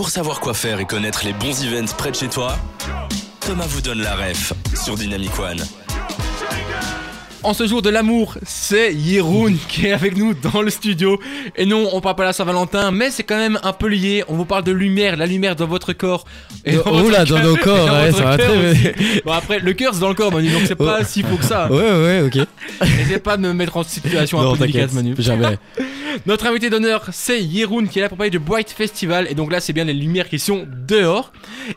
Pour savoir quoi faire et connaître les bons events près de chez toi, Thomas vous donne la ref sur Dynamic One. En ce jour de l'amour, c'est Yeroun qui est avec nous dans le studio. Et non, on parle pas de la Saint-Valentin, mais c'est quand même un peu lié. On vous parle de lumière, la lumière dans votre corps. Et dans oh votre là, dans nos corps, dans ouais, votre ça va très. Bon, après, le cœur c'est dans le corps, Manu, donc c'est pas si faux que ça. Ouais, ouais, ok. N'essayez pas de me mettre en situation un peu délicate, Manu. jamais. Notre invité d'honneur, c'est Yeroun qui est là pour parler du Bright Festival. Et donc là, c'est bien les lumières qui sont dehors.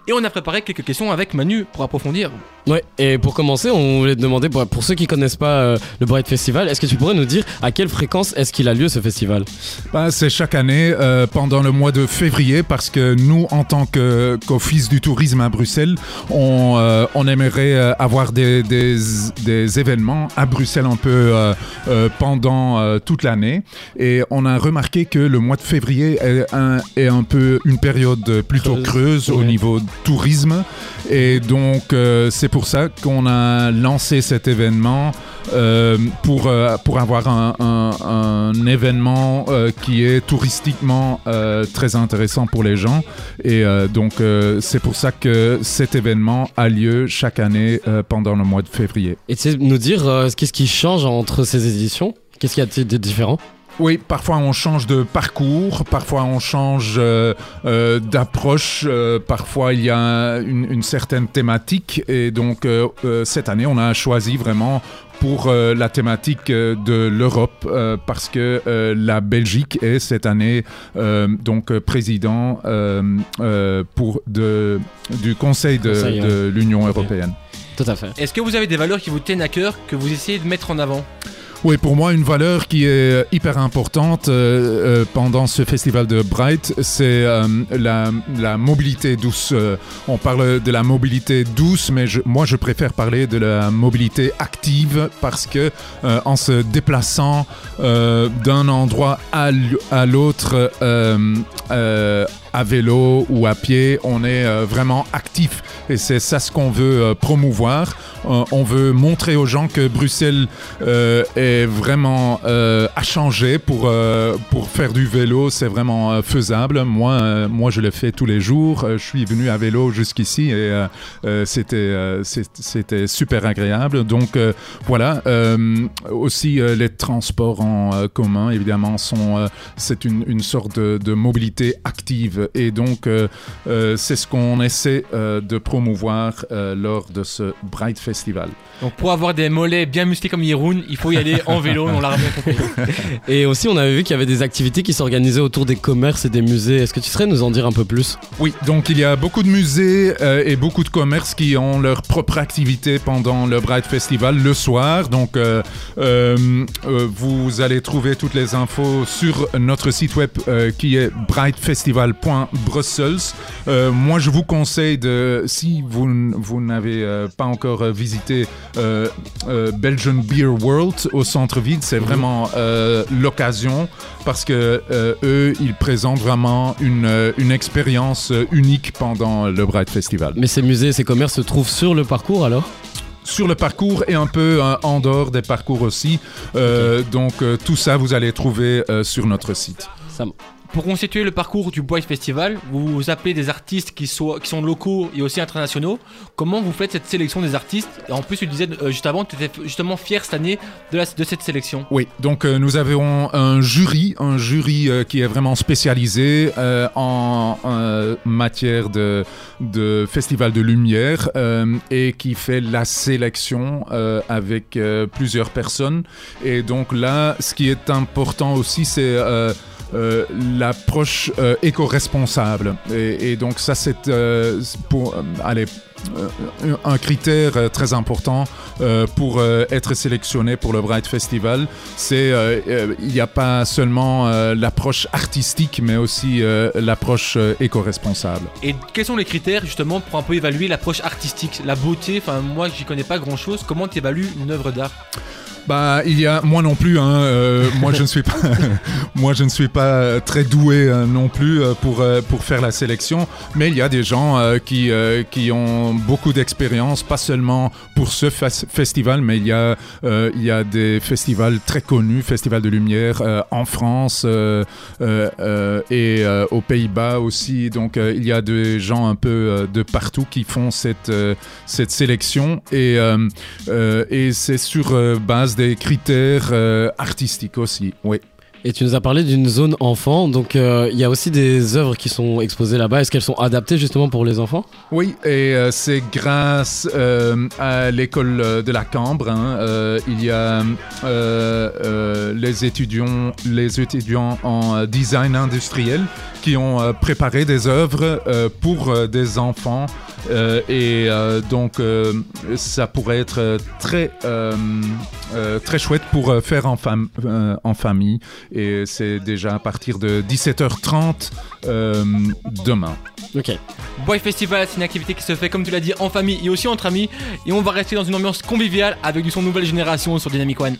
Et on a préparé quelques questions avec Manu pour approfondir. Ouais, et pour commencer, on voulait te demander, pour, pour ceux qui connaissent pas euh, le Bright Festival, est-ce que tu pourrais nous dire à quelle fréquence est-ce qu'il a lieu ce festival? Ben, c'est chaque année euh, pendant le mois de février parce que nous, en tant qu'Office du tourisme à Bruxelles, on, euh, on aimerait euh, avoir des, des, des événements à Bruxelles un peu euh, euh, pendant euh, toute l'année. Et on a remarqué que le mois de février est un, est un peu une période plutôt Creuse. creuse au niveau tourisme. Et donc, euh, c'est pour ça qu'on a lancé cet événement euh, pour, euh, pour avoir un, un- un événement qui est touristiquement très intéressant pour les gens. Et donc, c'est pour ça que cet événement a lieu chaque année pendant le mois de février. Et tu sais nous dire qu'est-ce qui change entre ces éditions? Qu'est-ce qu'il y a de différent? Oui, parfois on change de parcours, parfois on change euh, euh, d'approche, euh, parfois il y a une, une certaine thématique. Et donc euh, euh, cette année, on a choisi vraiment pour euh, la thématique euh, de l'Europe euh, parce que euh, la Belgique est cette année euh, donc président euh, euh, pour de, du Conseil de, de l'Union européenne. Tout à fait. Est-ce que vous avez des valeurs qui vous tiennent à cœur, que vous essayez de mettre en avant? Oui, pour moi, une valeur qui est hyper importante euh, euh, pendant ce festival de Bright, c'est euh, la, mobilité douce. Euh, on parle de la mobilité douce, mais moi, je préfère parler de la mobilité active parce que euh, en se déplaçant euh, d'un endroit à, l'autre, euh, euh, à vélo ou à pied, on est euh, vraiment actif. Et c'est ça ce qu'on veut euh, promouvoir. Euh, on veut montrer aux gens que Bruxelles est vraiment à changer pour, pour faire du vélo. C'est vraiment faisable. Moi, moi, je le fais tous les jours. Je suis venu à vélo jusqu'ici et c'était super agréable. Donc voilà. Aussi, les transports en commun, évidemment, c'est une, une sorte de, de mobilité active. Et donc, euh, euh, c'est ce qu'on essaie euh, de promouvoir euh, lors de ce Bright Festival. Donc pour avoir des mollets bien musclés comme Yeroun, il faut y aller en vélo, on l'a bien compris. Et aussi, on avait vu qu'il y avait des activités qui s'organisaient autour des commerces et des musées. Est-ce que tu serais nous en dire un peu plus? Oui, donc il y a beaucoup de musées euh, et beaucoup de commerces qui ont leur propre activité pendant le Bright Festival le soir. Donc euh, euh, euh, vous allez trouver toutes les infos sur notre site web euh, qui est brightfestival.brussels. Euh, moi, je vous conseille de, si vous, vous n'avez euh, pas encore euh, visité euh, Belgian Beer World au centre-ville, c'est vraiment euh, l'occasion parce que eux, ils présentent vraiment une, une expérience unique pendant le Bright Festival. Mais ces musées ces commerces se trouvent sur le parcours alors? Sur le parcours et un peu en dehors des parcours aussi. Donc tout ça, vous allez trouver sur notre site. Ça Pour constituer le parcours du Bright Festival, vous, appelez des artistes qui, sont locaux et aussi internationaux. Comment vous faites cette sélection des artistes? En plus, tu disais euh, juste avant, tu étais justement fier cette année de, cette sélection. Oui, donc euh, nous avons un jury, un jury euh, qui est vraiment spécialisé en matière de, festival de lumière et qui fait la sélection avec plusieurs personnes. Et donc là, ce qui est important aussi, c'est euh, l'approche euh, éco-responsable. Et, donc ça, c'est euh, pour allez, un critère très important pour être sélectionné pour le Bright Festival. C'est il n'y a pas seulement l'approche artistique, mais aussi l'approche éco-responsable. Et quels sont les critères justement pour un peu évaluer l'approche artistique, la beauté Enfin, moi, j'y connais pas grand chose. Comment tu évalues une œuvre d'art? Bah, il y a moi non plus. Hein, euh, moi, je ne suis pas. moi, je ne suis pas très doué euh, non plus euh, pour euh, pour faire la sélection. Mais il y a des gens euh, qui euh, qui ont beaucoup d'expérience, pas seulement pour ce fes- festival, mais il y a euh, il y a des festivals très connus, Festival de Lumière euh, en France euh, euh, euh, et euh, aux Pays-Bas aussi. Donc, euh, il y a des gens un peu euh, de partout qui font cette euh, cette sélection et euh, euh, et c'est sur euh, base des critères euh, artistiques aussi. Oui. Et tu nous as parlé d'une zone enfant, donc euh, il y a aussi des œuvres qui sont exposées là-bas. Est-ce qu'elles sont adaptées justement pour les enfants? Oui, et euh, c'est grâce euh, à l'école de la Cambre. hein, il y a les étudiants, les étudiants en design industriel qui ont préparé des œuvres pour des enfants. Euh, et euh, donc, euh, ça pourrait être très, très chouette pour faire en, fam- en famille. Et c'est déjà à partir de 17h30 euh, demain. Ok. Boy Festival, c'est une activité qui se fait, comme tu l'as dit, en famille et aussi entre amis. Et on va rester dans une ambiance conviviale avec du son nouvelle génération sur Dynamic One.